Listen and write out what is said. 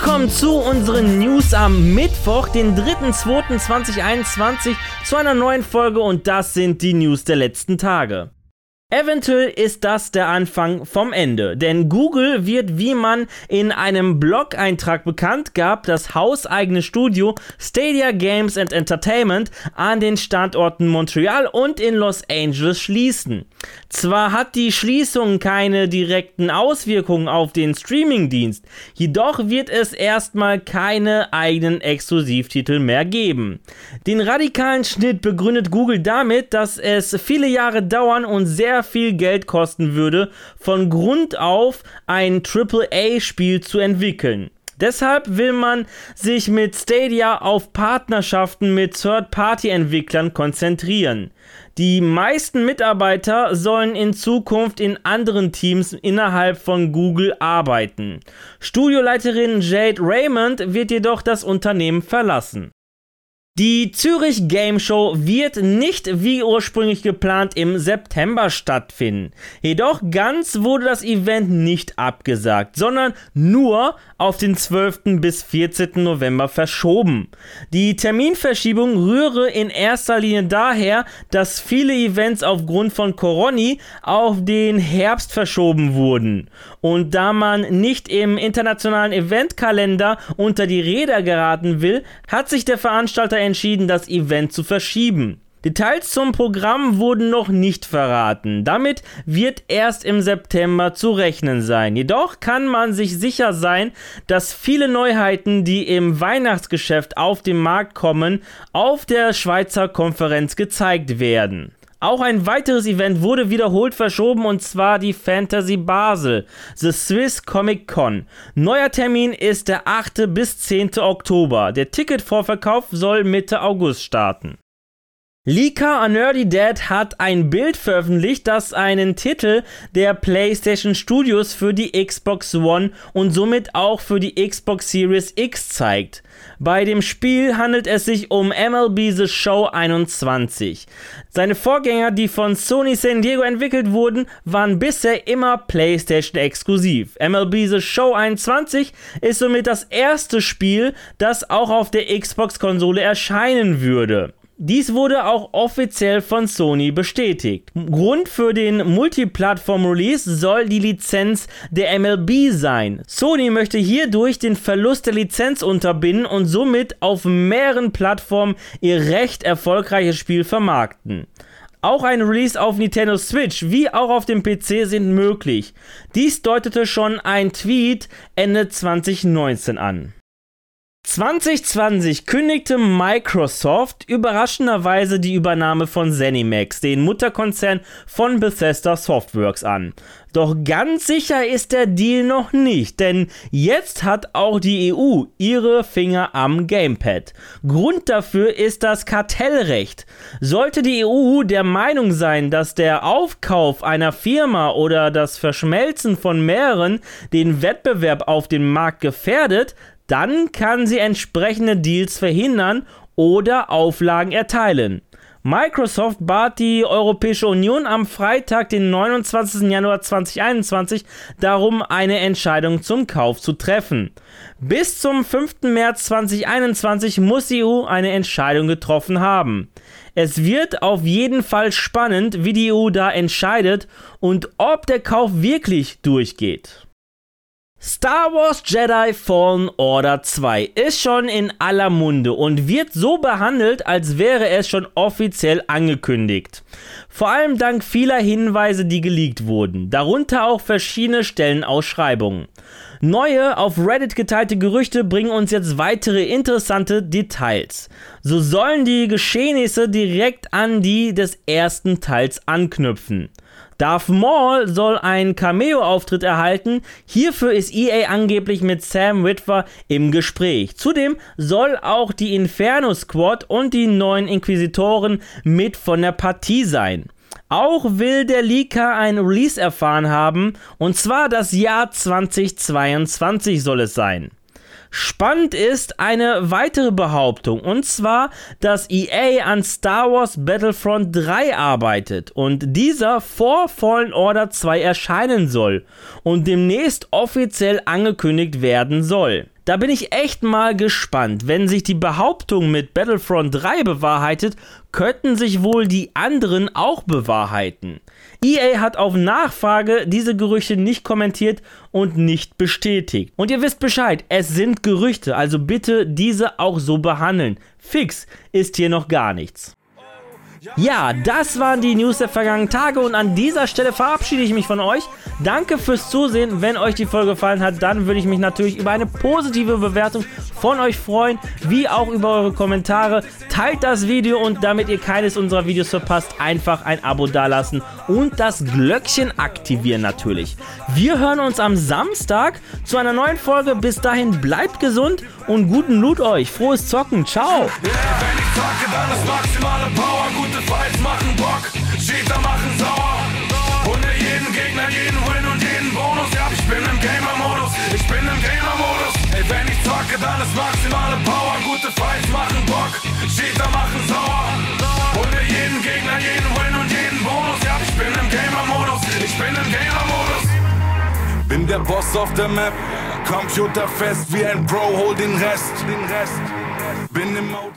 Willkommen zu unseren News am Mittwoch, den 3.2.2021, zu einer neuen Folge und das sind die News der letzten Tage. Eventuell ist das der Anfang vom Ende, denn Google wird, wie man in einem Blog-Eintrag bekannt gab, das hauseigene Studio Stadia Games and Entertainment an den Standorten Montreal und in Los Angeles schließen. Zwar hat die Schließung keine direkten Auswirkungen auf den Streamingdienst, jedoch wird es erstmal keine eigenen Exklusivtitel mehr geben. Den radikalen Schnitt begründet Google damit, dass es viele Jahre dauern und sehr viel Geld kosten würde, von Grund auf ein AAA-Spiel zu entwickeln. Deshalb will man sich mit Stadia auf Partnerschaften mit Third-Party-Entwicklern konzentrieren. Die meisten Mitarbeiter sollen in Zukunft in anderen Teams innerhalb von Google arbeiten. Studioleiterin Jade Raymond wird jedoch das Unternehmen verlassen. Die Zürich Game Show wird nicht wie ursprünglich geplant im September stattfinden. Jedoch ganz wurde das Event nicht abgesagt, sondern nur auf den 12. bis 14. November verschoben. Die Terminverschiebung rühre in erster Linie daher, dass viele Events aufgrund von Corona auf den Herbst verschoben wurden. Und da man nicht im internationalen Eventkalender unter die Räder geraten will, hat sich der Veranstalter entschieden, das Event zu verschieben. Details zum Programm wurden noch nicht verraten. Damit wird erst im September zu rechnen sein. Jedoch kann man sich sicher sein, dass viele Neuheiten, die im Weihnachtsgeschäft auf den Markt kommen, auf der Schweizer Konferenz gezeigt werden. Auch ein weiteres Event wurde wiederholt verschoben und zwar die Fantasy Basel, The Swiss Comic Con. Neuer Termin ist der 8. bis 10. Oktober. Der Ticketvorverkauf soll Mitte August starten. Leaker A Nerdy Dad hat ein Bild veröffentlicht, das einen Titel der PlayStation Studios für die Xbox One und somit auch für die Xbox Series X zeigt. Bei dem Spiel handelt es sich um MLB The Show 21. Seine Vorgänger, die von Sony San Diego entwickelt wurden, waren bisher immer PlayStation exklusiv. MLB The Show 21 ist somit das erste Spiel, das auch auf der Xbox-Konsole erscheinen würde. Dies wurde auch offiziell von Sony bestätigt. Grund für den Multiplattform-Release soll die Lizenz der MLB sein. Sony möchte hierdurch den Verlust der Lizenz unterbinden und somit auf mehreren Plattformen ihr recht erfolgreiches Spiel vermarkten. Auch ein Release auf Nintendo Switch wie auch auf dem PC sind möglich. Dies deutete schon ein Tweet Ende 2019 an. 2020 kündigte Microsoft überraschenderweise die Übernahme von ZeniMax, den Mutterkonzern von Bethesda Softworks, an. Doch ganz sicher ist der Deal noch nicht, denn jetzt hat auch die EU ihre Finger am Gamepad. Grund dafür ist das Kartellrecht. Sollte die EU der Meinung sein, dass der Aufkauf einer Firma oder das Verschmelzen von mehreren den Wettbewerb auf dem Markt gefährdet, dann kann sie entsprechende Deals verhindern oder Auflagen erteilen. Microsoft bat die Europäische Union am Freitag, den 29. Januar 2021, darum, eine Entscheidung zum Kauf zu treffen. Bis zum 5. März 2021 muss die EU eine Entscheidung getroffen haben. Es wird auf jeden Fall spannend, wie die EU da entscheidet und ob der Kauf wirklich durchgeht. Star Wars Jedi Fallen Order 2 ist schon in aller Munde und wird so behandelt, als wäre es schon offiziell angekündigt. Vor allem dank vieler Hinweise, die geleakt wurden, darunter auch verschiedene Stellenausschreibungen. Neue auf Reddit geteilte Gerüchte bringen uns jetzt weitere interessante Details. So sollen die Geschehnisse direkt an die des ersten Teils anknüpfen. Darth Maul soll einen Cameo-Auftritt erhalten. Hierfür ist EA angeblich mit Sam Witwer im Gespräch. Zudem soll auch die Inferno Squad und die neuen Inquisitoren mit von der Partie sein. Auch will der Leaker ein Release erfahren haben, und zwar das Jahr 2022 soll es sein. Spannend ist eine weitere Behauptung, und zwar, dass EA an Star Wars Battlefront 3 arbeitet und dieser vor Fallen Order 2 erscheinen soll und demnächst offiziell angekündigt werden soll. Da bin ich echt mal gespannt. Wenn sich die Behauptung mit Battlefront 3 bewahrheitet, könnten sich wohl die anderen auch bewahrheiten. EA hat auf Nachfrage diese Gerüchte nicht kommentiert und nicht bestätigt. Und ihr wisst Bescheid, es sind Gerüchte, also bitte diese auch so behandeln. Fix ist hier noch gar nichts. Ja, das waren die News der vergangenen Tage und an dieser Stelle verabschiede ich mich von euch. Danke fürs Zusehen. Wenn euch die Folge gefallen hat, dann würde ich mich natürlich über eine positive Bewertung von euch freuen, wie auch über eure Kommentare. Teilt das Video und damit ihr keines unserer Videos verpasst, einfach ein Abo dalassen und das Glöckchen aktivieren natürlich. Wir hören uns am Samstag zu einer neuen Folge. Bis dahin bleibt gesund und guten Loot euch. Frohes Zocken. Ciao. Cheater machen sauer. Hunde jeden Gegner, jeden Win und jeden Bonus. Ja, ich bin im Gamer-Modus, ich bin im Gamer-Modus. Ey, wenn ich zocke, dann ist maximale Power. Gute Fights machen Bock, Cheater machen sauer. Hunde jeden Gegner, jeden Win und jeden Bonus. Ja, ich bin im Gamer-Modus, ich bin im Gamer-Modus. Bin der Boss auf der Map, Computer fest wie ein Bro, hol den Rest. Den Rest. Bin im Mode.